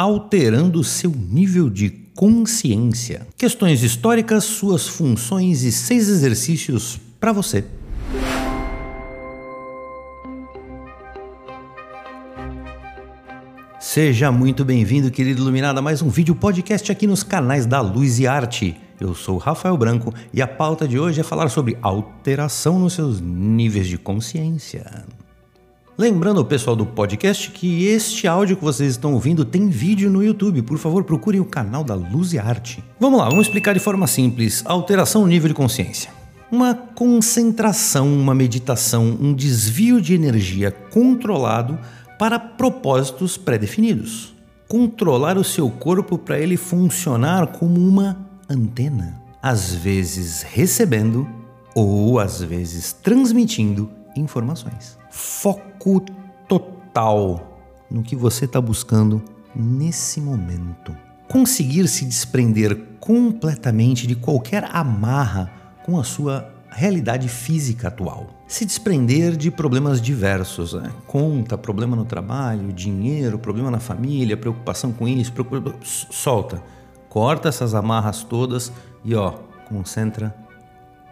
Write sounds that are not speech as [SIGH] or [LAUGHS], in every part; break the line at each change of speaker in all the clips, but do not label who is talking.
alterando seu nível de consciência. Questões históricas, suas funções e seis exercícios para você. Seja muito bem-vindo, querido iluminado, a mais um vídeo podcast aqui nos canais da Luz e Arte. Eu sou Rafael Branco e a pauta de hoje é falar sobre alteração nos seus níveis de consciência. Lembrando o pessoal do podcast que este áudio que vocês estão ouvindo tem vídeo no YouTube. Por favor, procurem o canal da Luz e Arte. Vamos lá, vamos explicar de forma simples: alteração no nível de consciência. Uma concentração, uma meditação, um desvio de energia controlado para propósitos pré-definidos. Controlar o seu corpo para ele funcionar como uma antena, às vezes recebendo ou às vezes transmitindo informações. Foco total no que você está buscando nesse momento. Conseguir se desprender completamente de qualquer amarra com a sua realidade física atual. Se desprender de problemas diversos, né? conta, problema no trabalho, dinheiro, problema na família, preocupação com isso, preocupação... solta, corta essas amarras todas e ó, concentra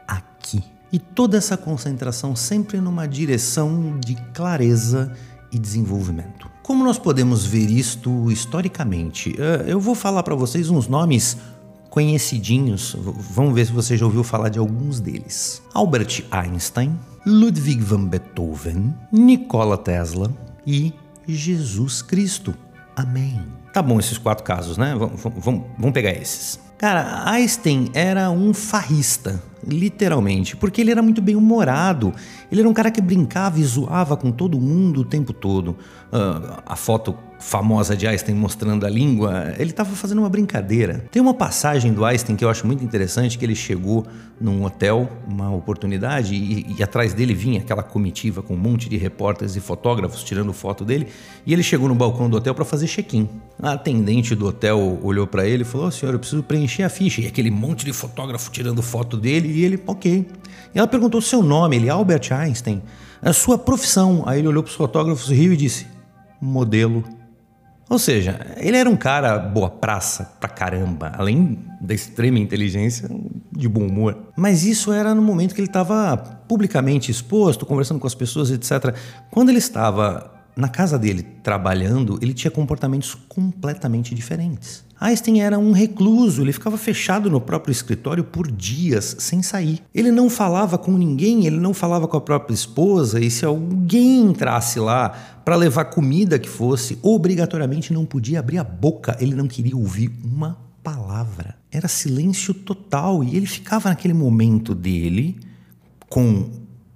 aqui. E toda essa concentração sempre numa direção de clareza e desenvolvimento. Como nós podemos ver isto historicamente? Eh, eu vou falar para vocês uns nomes conhecidinhos. Vamos ver se você já ouviu falar de alguns deles: Albert Einstein, Ludwig van Beethoven, Nikola Tesla e Jesus Cristo. Amém. Tá bom esses quatro casos, né? Vamos, vamos, vamos pegar esses. Cara, Einstein era um farrista, literalmente, porque ele era muito bem humorado. Ele era um cara que brincava e zoava com todo mundo o tempo todo. Uh, a foto famosa de Einstein mostrando a língua, ele estava fazendo uma brincadeira. Tem uma passagem do Einstein que eu acho muito interessante, que ele chegou num hotel, uma oportunidade, e, e, atrás dele vinha aquela comitiva com um monte de repórteres e fotógrafos tirando foto dele, e ele chegou no balcão do hotel para fazer check-in. A atendente do hotel olhou para ele e falou: oh, senhor, eu preciso preencher a ficha. E aquele monte de fotógrafo tirando foto dele, e ele, ok. E ela perguntou o seu nome, ele, Albert Einstein, a sua profissão. Aí ele olhou para os fotógrafos, riu e disse: modelo ou seja, ele era um cara boa praça pra caramba, além da extrema inteligência, de bom humor. Mas isso era no momento que ele estava publicamente exposto, conversando com as pessoas, etc. Quando ele estava na casa dele trabalhando, ele tinha comportamentos completamente diferentes. Einstein era um recluso, ele ficava fechado no próprio escritório por dias sem sair. Ele não falava com ninguém, ele não falava com a própria esposa, e se alguém entrasse lá para levar comida que fosse, obrigatoriamente não podia abrir a boca, ele não queria ouvir uma palavra. Era silêncio total e ele ficava naquele momento dele com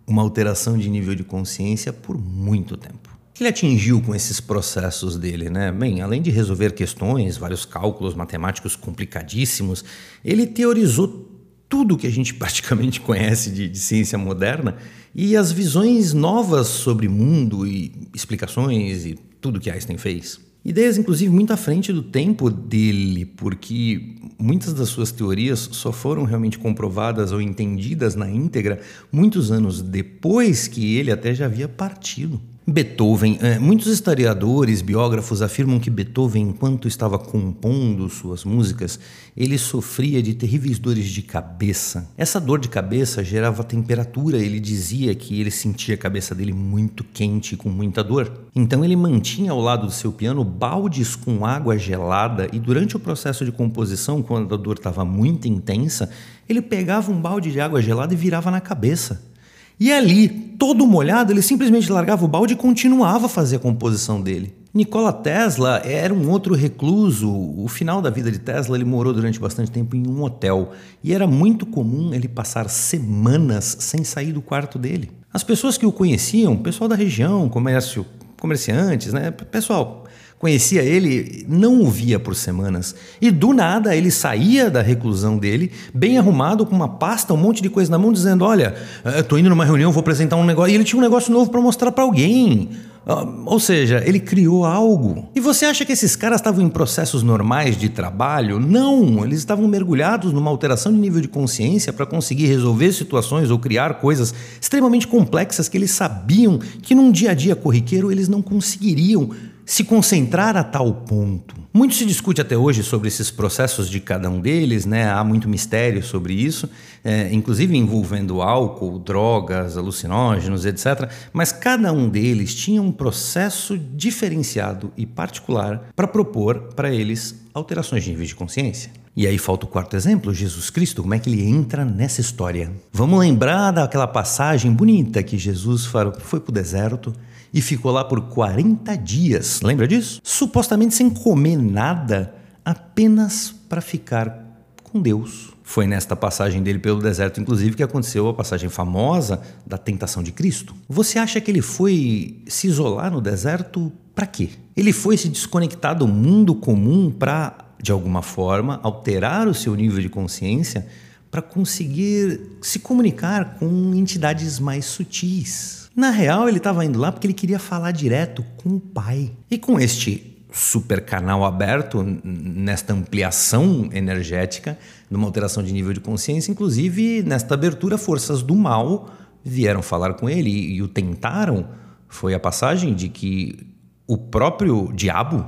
uma alteração de nível de consciência por muito tempo que ele atingiu com esses processos dele, né? Bem, além de resolver questões, vários cálculos matemáticos complicadíssimos, ele teorizou tudo que a gente [LAUGHS] praticamente conhece de, de ciência moderna e as visões novas sobre mundo e explicações e tudo que Einstein fez. Ideias, inclusive, muito à frente do tempo dele, porque muitas das suas teorias só foram realmente comprovadas ou entendidas na íntegra muitos anos depois que ele até já havia partido. Beethoven, é, muitos historiadores, biógrafos afirmam que Beethoven, enquanto estava compondo suas músicas, ele sofria de terríveis dores de cabeça. Essa dor de cabeça gerava temperatura, ele dizia que ele sentia a cabeça dele muito quente, com muita dor. Então ele mantinha ao lado do seu piano baldes com água gelada e durante o processo de composição, quando a dor estava muito intensa, ele pegava um balde de água gelada e virava na cabeça. E ali, todo molhado, ele simplesmente largava o balde e continuava a fazer a composição dele. Nikola Tesla era um outro recluso. O final da vida de Tesla, ele morou durante bastante tempo em um hotel e era muito comum ele passar semanas sem sair do quarto dele. As pessoas que o conheciam, pessoal da região, comércio, comerciantes, né, pessoal conhecia ele, não o via por semanas. E do nada ele saía da reclusão dele, bem arrumado, com uma pasta, um monte de coisa na mão, dizendo: Olha, estou indo numa reunião, vou apresentar um negócio. E ele tinha um negócio novo para mostrar para alguém. Ah, ou seja, ele criou algo. E você acha que esses caras estavam em processos normais de trabalho? Não, eles estavam mergulhados numa alteração de nível de consciência para conseguir resolver situações ou criar coisas extremamente complexas que eles sabiam que num dia a dia corriqueiro eles não conseguiriam se concentrar a tal ponto. Muito se discute até hoje sobre esses processos de cada um deles, né? há muito mistério sobre isso, é, inclusive envolvendo álcool, drogas, alucinógenos, etc. Mas cada um deles tinha um processo diferenciado e particular para propor para eles alterações de nível de consciência. E aí falta o quarto exemplo, Jesus Cristo, como é que ele entra nessa história? Vamos lembrar daquela passagem bonita que Jesus foi para o deserto e ficou lá por 40 dias. Lembra disso? Supostamente sem comer nada, apenas para ficar com Deus. Foi nesta passagem dele pelo deserto, inclusive, que aconteceu a passagem famosa da tentação de Cristo. Você acha que ele foi se isolar no deserto para quê? Ele foi se desconectar do mundo comum para, de alguma forma, alterar o seu nível de consciência para conseguir se comunicar com entidades mais sutis. Na real, ele estava indo lá porque ele queria falar direto com o pai. E com este super canal aberto, nesta ampliação energética, numa alteração de nível de consciência, inclusive nesta abertura, forças do mal vieram falar com ele e, e o tentaram. Foi a passagem de que o próprio diabo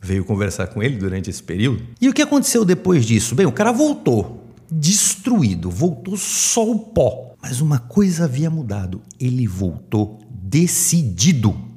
veio conversar com ele durante esse período. E o que aconteceu depois disso? Bem, o cara voltou destruído, voltou só o pó. Mas uma coisa havia mudado. Ele voltou decidido.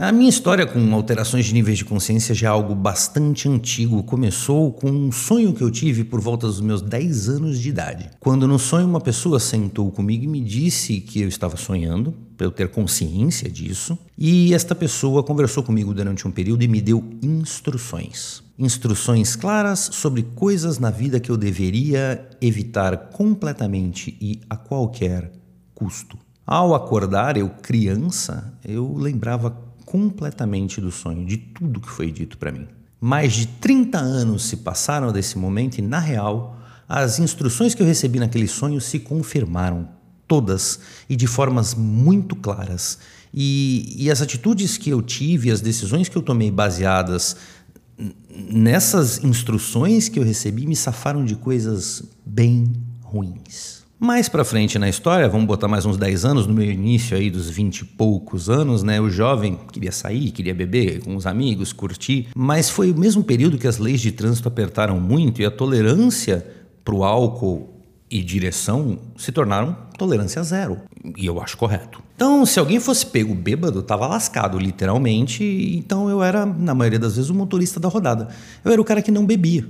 A minha história com alterações de níveis de consciência já é algo bastante antigo. Começou com um sonho que eu tive por volta dos meus 10 anos de idade. Quando no sonho uma pessoa sentou comigo e me disse que eu estava sonhando, para eu ter consciência disso, e esta pessoa conversou comigo durante um período e me deu instruções instruções claras sobre coisas na vida que eu deveria evitar completamente e a qualquer custo. Ao acordar, eu criança, eu lembrava completamente do sonho, de tudo que foi dito para mim. Mais de 30 anos se passaram desse momento e, na real, as instruções que eu recebi naquele sonho se confirmaram, todas e de formas muito claras. E, e as atitudes que eu tive, as decisões que eu tomei baseadas nessas instruções que eu recebi me safaram de coisas bem ruins. Mais para frente na história, vamos botar mais uns 10 anos, no meu início aí dos 20 e poucos anos, né? O jovem queria sair, queria beber com os amigos, curtir, mas foi o mesmo período que as leis de trânsito apertaram muito e a tolerância para o álcool e direção se tornaram tolerância zero. E eu acho correto. Então, se alguém fosse pego bêbado, tava lascado, literalmente. Então eu era, na maioria das vezes, o motorista da rodada. Eu era o cara que não bebia,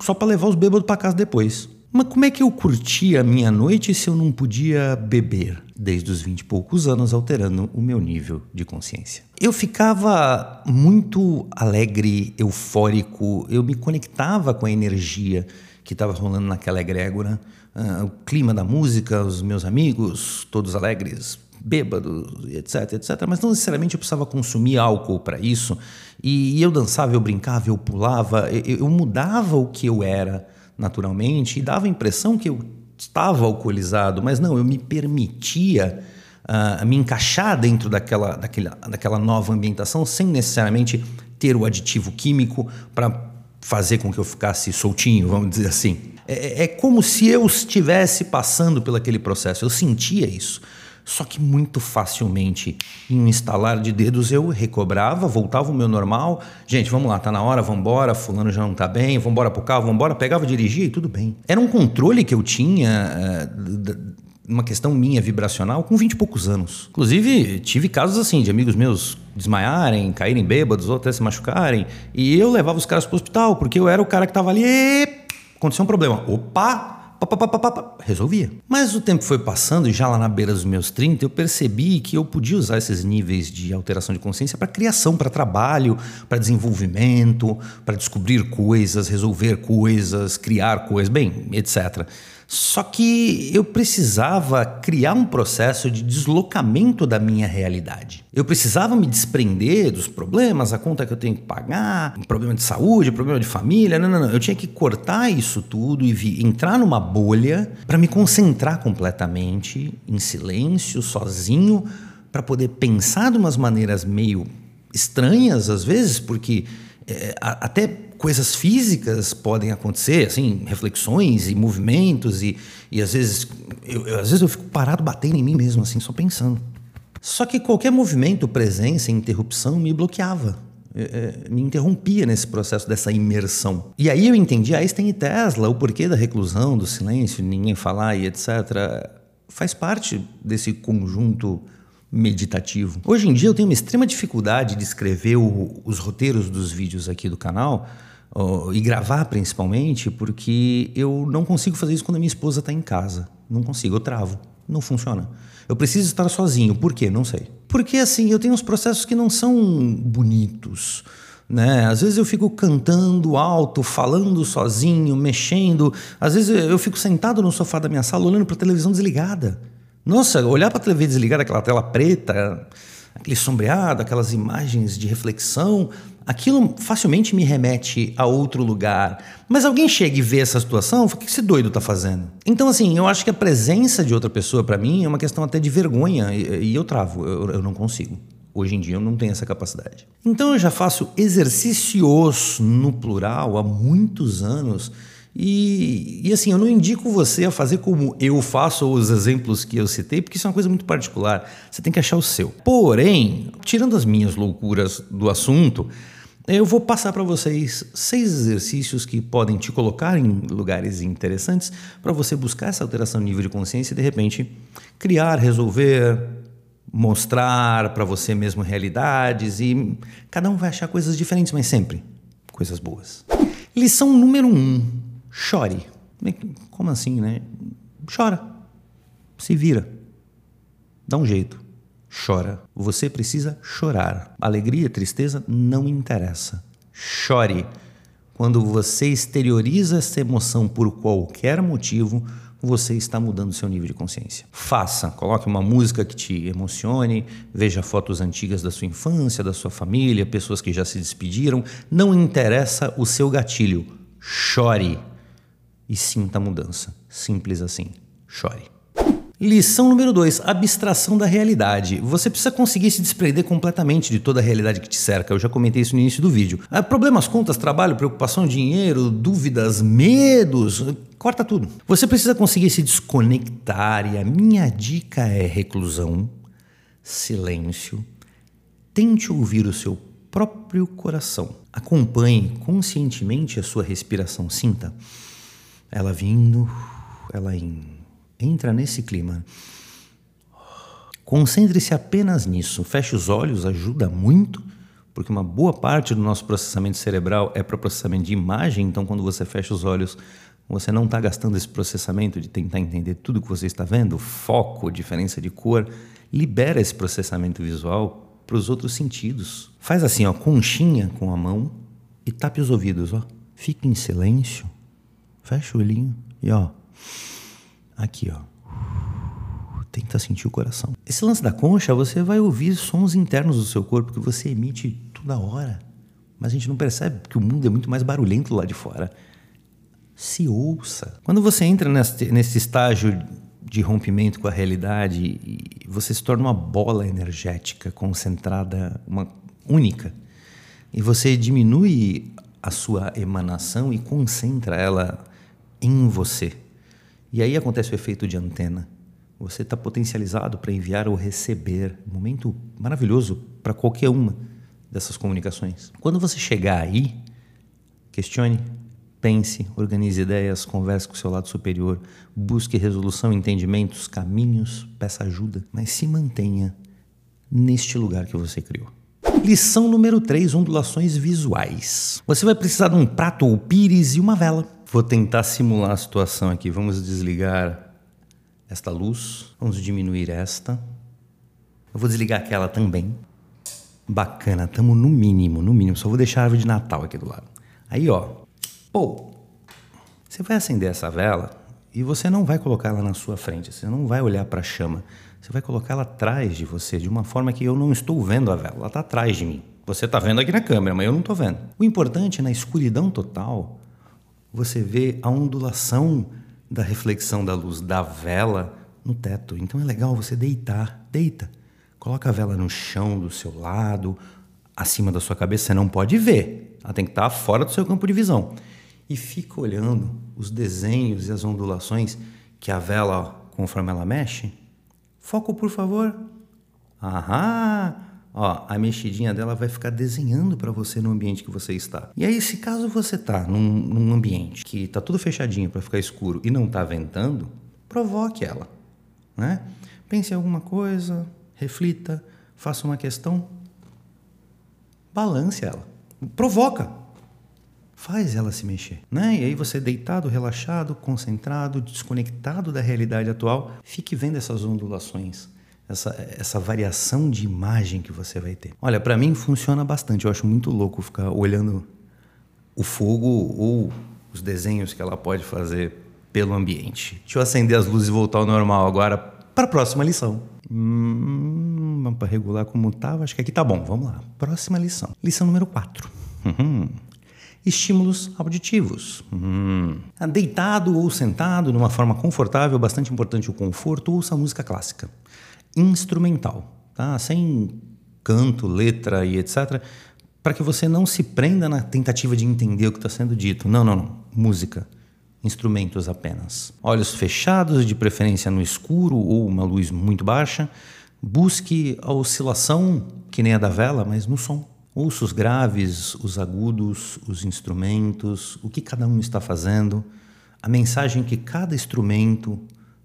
só para levar os bêbados para casa depois. Mas como é que eu curtia a minha noite se eu não podia beber? Desde os vinte e poucos anos, alterando o meu nível de consciência. Eu ficava muito alegre, eufórico, eu me conectava com a energia que estava rolando naquela egrégora, uh, o clima da música, os meus amigos, todos alegres, bêbados, etc, etc. Mas não necessariamente eu precisava consumir álcool para isso. E, eu dançava, eu brincava, eu pulava, eu, eu mudava o que eu era naturalmente e dava a impressão que eu estava alcoolizado, mas não, eu me permitia uh, me encaixar dentro daquela, daquela, daquela nova ambientação sem necessariamente ter o aditivo químico para fazer com que eu ficasse soltinho, vamos dizer assim. É, é, é como se eu estivesse passando por aquele processo, eu sentia isso. Só que muito facilmente, em um instalar de dedos, eu recobrava, voltava ao meu normal. Gente, vamos lá, tá na hora, vamos embora, fulano já não tá bem, vamos embora pro carro, vamos embora, pegava, dirigia e tudo bem. Era um controle que eu tinha, uh, uma questão minha vibracional, com 20 e poucos anos. Inclusive, tive casos assim, de amigos meus desmaiarem, caírem bêbados ou até se machucarem, e eu levava os caras pro hospital, porque eu era o cara que tava ali, e... aconteceu um problema. Opa! Pá, pá, pá, resolvia. Mas o tempo foi passando e já lá na beira dos meus 30 eu percebi que eu podia usar esses níveis de alteração de consciência para criação, para trabalho, para desenvolvimento, para descobrir coisas, resolver coisas, criar coisas, bem, etc. Só que eu precisava criar um processo de deslocamento da minha realidade. Eu precisava me desprender dos problemas, a conta que eu tenho que pagar, um problema de saúde, problema de família. Não, não, não. Eu tinha que cortar isso tudo e vir, entrar numa bolha para me concentrar completamente em silêncio, sozinho, para poder pensar de umas maneiras meio estranhas às vezes, porque é, até coisas físicas podem acontecer, assim, reflexões e movimentos e, e às vezes eu, eu, às vezes eu fico parado batendo em mim mesmo assim, só pensando. Só que qualquer movimento, presença, interrupção me bloqueava. é, me interrompia nesse processo dessa imersão. E aí eu entendi Einstein e Tesla, o porquê da reclusão, do silêncio, ninguém falar e etc. Faz parte desse conjunto meditativo. Hoje em dia eu tenho uma extrema dificuldade de escrever o, os roteiros dos vídeos aqui do canal e gravar principalmente, porque eu não consigo fazer isso quando a minha esposa está em casa. Não consigo, eu travo. Não funciona. Eu preciso estar sozinho. Por quê? Não sei. Porque assim, eu tenho uns processos que não são bonitos. Né? Às vezes eu fico cantando alto, falando sozinho, mexendo. Às vezes eu fico sentado no sofá da minha sala olhando para a televisão desligada. Nossa, olhar para a televisão desligada, aquela tela preta, aquele sombreado, aquelas imagens de reflexão, aquilo facilmente me remete a outro lugar. Mas alguém chega e vê essa situação, o que esse doido está fazendo? Então, assim, eu acho que a presença de outra pessoa, para mim, é uma questão até de vergonha, e, e eu travo, eu, eu não consigo. Hoje em dia eu não tenho essa capacidade. Então eu já faço exercícios no plural há muitos anos e, e, assim, eu não indico você a fazer como eu faço ou os exemplos que eu citei, porque isso é uma coisa muito particular. Você tem que achar o seu. Porém, tirando as minhas loucuras do assunto, eu vou passar para vocês seis exercícios que podem te colocar em lugares interessantes para você buscar essa alteração de nível de consciência e, de repente, criar, resolver, mostrar para você mesmo realidades e cada um vai achar coisas diferentes, mas sempre coisas boas. Lição número um Chore. Como assim, né? Chora. Se vira. Dá um jeito. Chora. Você precisa chorar. Alegria, tristeza não interessa. Chore. Quando você exterioriza essa emoção por qualquer motivo, você está mudando seu nível de consciência. Faça, coloque uma música que te emocione, veja fotos antigas da sua infância, da sua família, pessoas que já se despediram. Não interessa o seu gatilho. Chore e sinta a mudança. Simples assim. Chore. Lição número 2: abstração da realidade. Você precisa conseguir se desprender completamente de toda a realidade que te cerca. Eu já comentei isso no início do vídeo. Ah, problemas, contas, trabalho, preocupação, dinheiro, dúvidas, medos. Corta tudo. Você precisa conseguir se desconectar e a minha dica é reclusão, silêncio. Tente ouvir o seu próprio coração. Acompanhe conscientemente a sua respiração. Sinta ela vindo, ela indo. Entra nesse clima. Concentre-se apenas nisso. Feche os olhos, ajuda muito, porque uma boa parte do nosso processamento cerebral é para processamento de imagem. Então, quando você fecha os olhos, você não está gastando esse processamento de tentar entender tudo que você está vendo, foco, diferença de cor. Libera esse processamento visual para os outros sentidos. Faz assim, ó, conchinha com a mão e tape os ouvidos, ó. Fique em silêncio Fecha o olhinho e ó. Aqui, ó. Tenta sentir o coração. Esse lance da concha, você vai ouvir sons internos do seu corpo que você emite toda hora. Mas a gente não percebe que o mundo é muito mais barulhento lá de fora. Se ouça. Quando você entra nesse, nesse estágio de rompimento com a realidade, você se torna uma bola energética concentrada, uma única. E você diminui a sua emanação e concentra ela em você. E aí acontece o efeito de antena. Você está potencializado para enviar ou receber. Um momento maravilhoso para qualquer uma dessas comunicações. Quando você chegar aí, questione, pense, organize ideias, converse com o seu lado superior, busque resolução, entendimentos, caminhos, peça ajuda, mas se mantenha neste lugar que você criou. Lição número 3: ondulações visuais. Você vai precisar de um prato ou pires e uma vela. Vou tentar simular a situação aqui. Vamos desligar esta luz. Vamos diminuir esta. Eu vou desligar aquela também. Bacana, estamos no mínimo, no mínimo. Só vou deixar a árvore de Natal aqui do lado. Aí, ó. Pô, você vai acender essa vela e você não vai colocar ela na sua frente. Você não vai olhar para a chama. Você vai colocar ela atrás de você, de uma forma que eu não estou vendo a vela. Ela está atrás de mim. Você está vendo aqui na câmera, mas eu não estou vendo. O importante na escuridão total você vê a ondulação da reflexão da luz da vela no teto. Então é legal você deitar, deita. Coloca a vela no chão do seu lado, acima da sua cabeça, você não pode ver. Ela tem que estar fora do seu campo de visão. E fica olhando os desenhos e as ondulações que a vela, conforme ela mexe. Foco, por favor. Aham! ó, a mexidinha dela vai ficar desenhando para você no ambiente que você está. E aí, se caso você tá num, num ambiente que tá tudo fechadinho para ficar escuro e não tá ventando, provoque ela, né? Pense em alguma coisa, reflita, faça uma questão, balance ela, provoca, faz ela se mexer, né? E aí você deitado, relaxado, concentrado, desconectado da realidade atual, fique vendo essas ondulações essa, essa variação de imagem que você vai ter. Olha, para mim funciona bastante. Eu acho muito louco ficar olhando o fogo ou os desenhos que ela pode fazer pelo ambiente. Deixa eu acender as luzes e voltar ao normal agora para a próxima lição. Hum, para regular como estava, acho que aqui tá bom. Vamos lá. Próxima lição. Lição número 4. Uhum. Estímulos auditivos. Hum. Deitado ou sentado, numa forma confortável, bastante importante o conforto, ouça música clássica instrumental, tá? sem canto, letra e etc., para que você não se prenda na tentativa de entender o que está sendo dito. Não, não, não. Música. Instrumentos apenas. Olhos fechados, de preferência no escuro ou uma luz muito baixa. Busque a oscilação, que nem a da vela, mas no som. Ouça os graves, os agudos, os instrumentos, o que cada um está fazendo, a mensagem que cada instrumento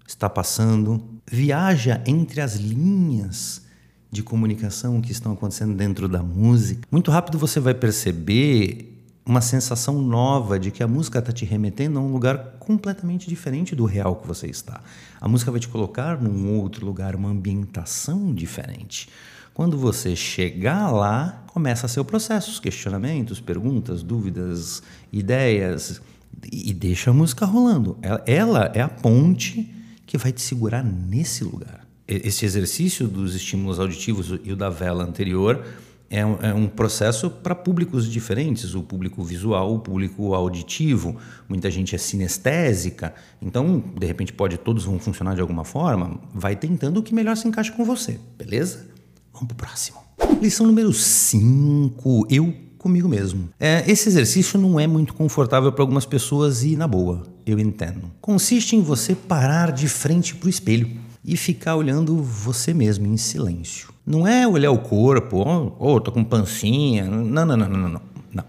está passando, viaja entre as linhas de comunicação que estão acontecendo dentro da música. Muito rápido você vai perceber uma sensação nova de que a música está te remetendo a um lugar completamente diferente do real que você está. A música vai te colocar num outro lugar, uma ambientação diferente. Quando você chegar lá, começa o processo, os questionamentos, perguntas, dúvidas, ideias, e deixa a música rolando. Ela é a ponte que vai te segurar nesse lugar. Esse exercício dos estímulos auditivos e o da vela anterior é um, é um processo para públicos diferentes, o público visual, o público auditivo. Muita gente é sinestésica, então, de repente, pode todos vão funcionar de alguma forma. Vai tentando o que melhor se encaixa com você, beleza? Vamos para o próximo. Lição número 5. Eu comigo mesmo. É, esse exercício não é muito confortável para algumas pessoas e, na boa, eu entendo. Consiste em você parar de frente para o espelho e ficar olhando você mesmo em silêncio. Não é olhar o corpo, oh, oh tô com pancinha. Não, não, não, não, não, não.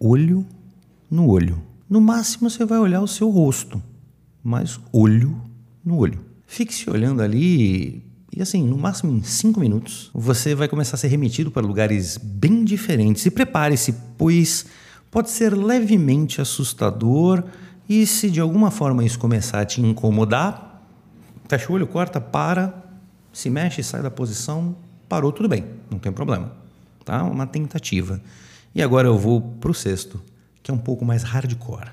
Olho no olho. No máximo você vai olhar o seu rosto, mas olho no olho. Fique se olhando ali e assim, no máximo em cinco minutos, você vai começar a ser remetido para lugares bem diferentes. E prepare-se, pois pode ser levemente assustador e se de alguma forma isso começar a te incomodar, fecha o olho, corta, para, se mexe, sai da posição, parou, tudo bem, não tem problema. Tá? Uma tentativa. E agora eu vou para o sexto, que é um pouco mais hardcore.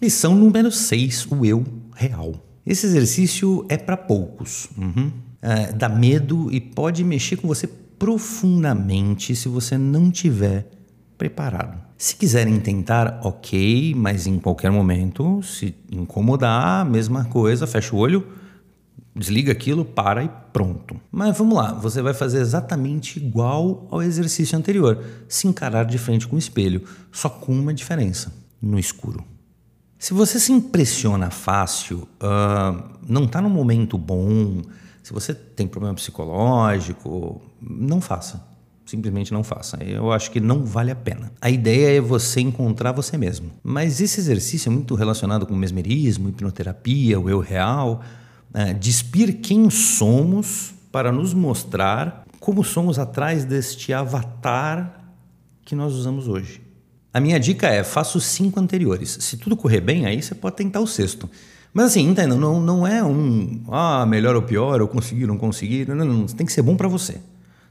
Lição número 6, o eu real. Esse exercício é para poucos. Uhum uh, dá medo e pode mexer com você profundamente se você não tiver preparado. Se quiserem tentar, ok, mas em qualquer momento, se incomodar, mesma coisa, fecha o olho, desliga aquilo, para e pronto. Mas vamos lá, você vai fazer exatamente igual ao exercício anterior, se encarar de frente com o espelho, só com uma diferença: no escuro. Se você se impressiona fácil, uh, não está num momento bom, se você tem problema psicológico, não faça. Simplesmente não faça. Eu acho que não vale a pena. A ideia é você encontrar você mesmo. Mas esse exercício é muito relacionado com mesmerismo, hipnoterapia, o eu real. É, despir quem somos para nos mostrar como somos atrás deste avatar que nós usamos hoje. A minha dica é: faça os cinco anteriores. Se tudo correr bem, aí você pode tentar o sexto. Mas assim, entenda, não, não é um, ah, melhor ou pior, ou conseguir, não conseguir. Não, não, não. Tem que ser bom para você.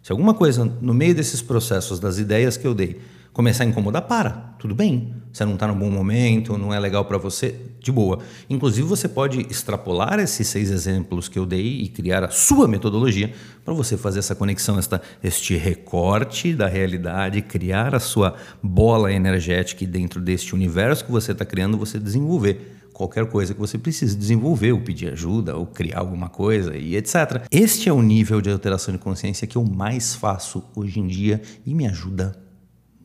Se alguma coisa no meio desses processos, das ideias que eu dei, começar a incomodar, para. Tudo bem. Você não está no bom momento, não é legal para você, de boa. Inclusive, você pode extrapolar esses seis exemplos que eu dei e criar a sua metodologia para você fazer essa conexão, esta, este recorte da realidade, criar a sua bola energética e dentro deste universo que você está criando, você desenvolver qualquer coisa que você precise desenvolver, ou pedir ajuda, ou criar alguma coisa e etc. Este é o nível de alteração de consciência que eu mais faço hoje em dia e me ajuda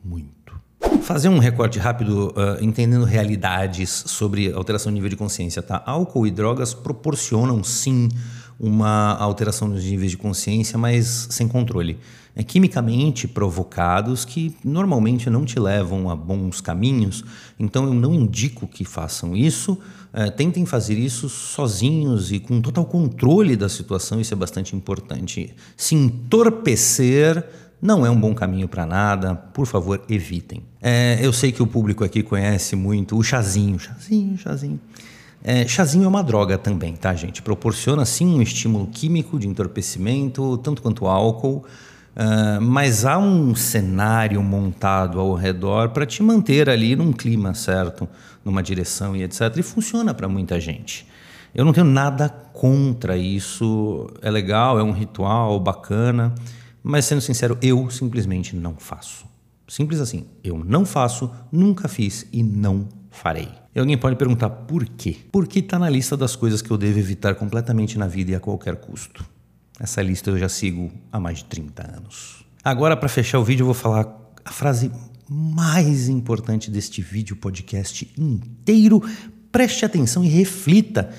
muito. Fazer um recorte rápido, uh, entendendo realidades sobre alteração de nível de consciência, tá? Álcool e drogas proporcionam sim uma alteração nos níveis de consciência, mas sem controle. É, quimicamente provocados que normalmente não te levam a bons caminhos, então eu não indico que façam isso. É, tentem fazer isso sozinhos e com total controle da situação, isso é bastante importante. Se entorpecer não é um bom caminho para nada, por favor, evitem. É, eu sei que o público aqui conhece muito o chazinho, chazinho, chazinho. É, chazinho é uma droga também, tá, gente? Proporciona sim um estímulo químico de entorpecimento, tanto quanto álcool, uh, mas há um cenário montado ao redor para te manter ali num clima certo, numa direção e etc. E funciona para muita gente. Eu não tenho nada contra isso, é legal, é um ritual bacana, mas sendo sincero, eu simplesmente não faço. Simples assim, eu não faço, nunca fiz e não farei. E alguém pode perguntar por quê? Porque está na lista das coisas que eu devo evitar completamente na vida e a qualquer custo. Essa lista eu já sigo há mais de 30 anos. Agora, para fechar o vídeo, eu vou falar a frase mais importante deste vídeo podcast inteiro. Preste atenção e reflita,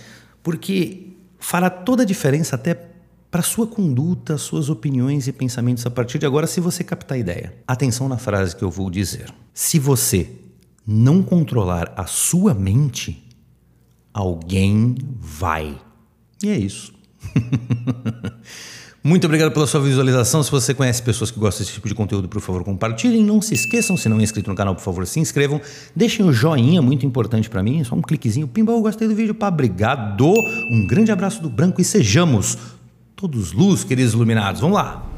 porque fará toda a diferença até para sua conduta, suas opiniões e pensamentos a partir de agora, se você captar a ideia. Atenção na frase que eu vou dizer. Se você não controlar a sua mente, alguém vai. E é isso. [LAUGHS] Muito obrigado pela sua visualização. Se você conhece pessoas que gostam desse tipo de conteúdo, por favor, compartilhem. Não se esqueçam, se não é inscrito no canal, por favor, se inscrevam. Deixem o joinha, muito importante para mim. Só um cliquezinho. Pimba, eu gostei do vídeo. Pá, obrigado. Um grande abraço do Branco e sejamos todos luz, queridos iluminados. Vamos lá.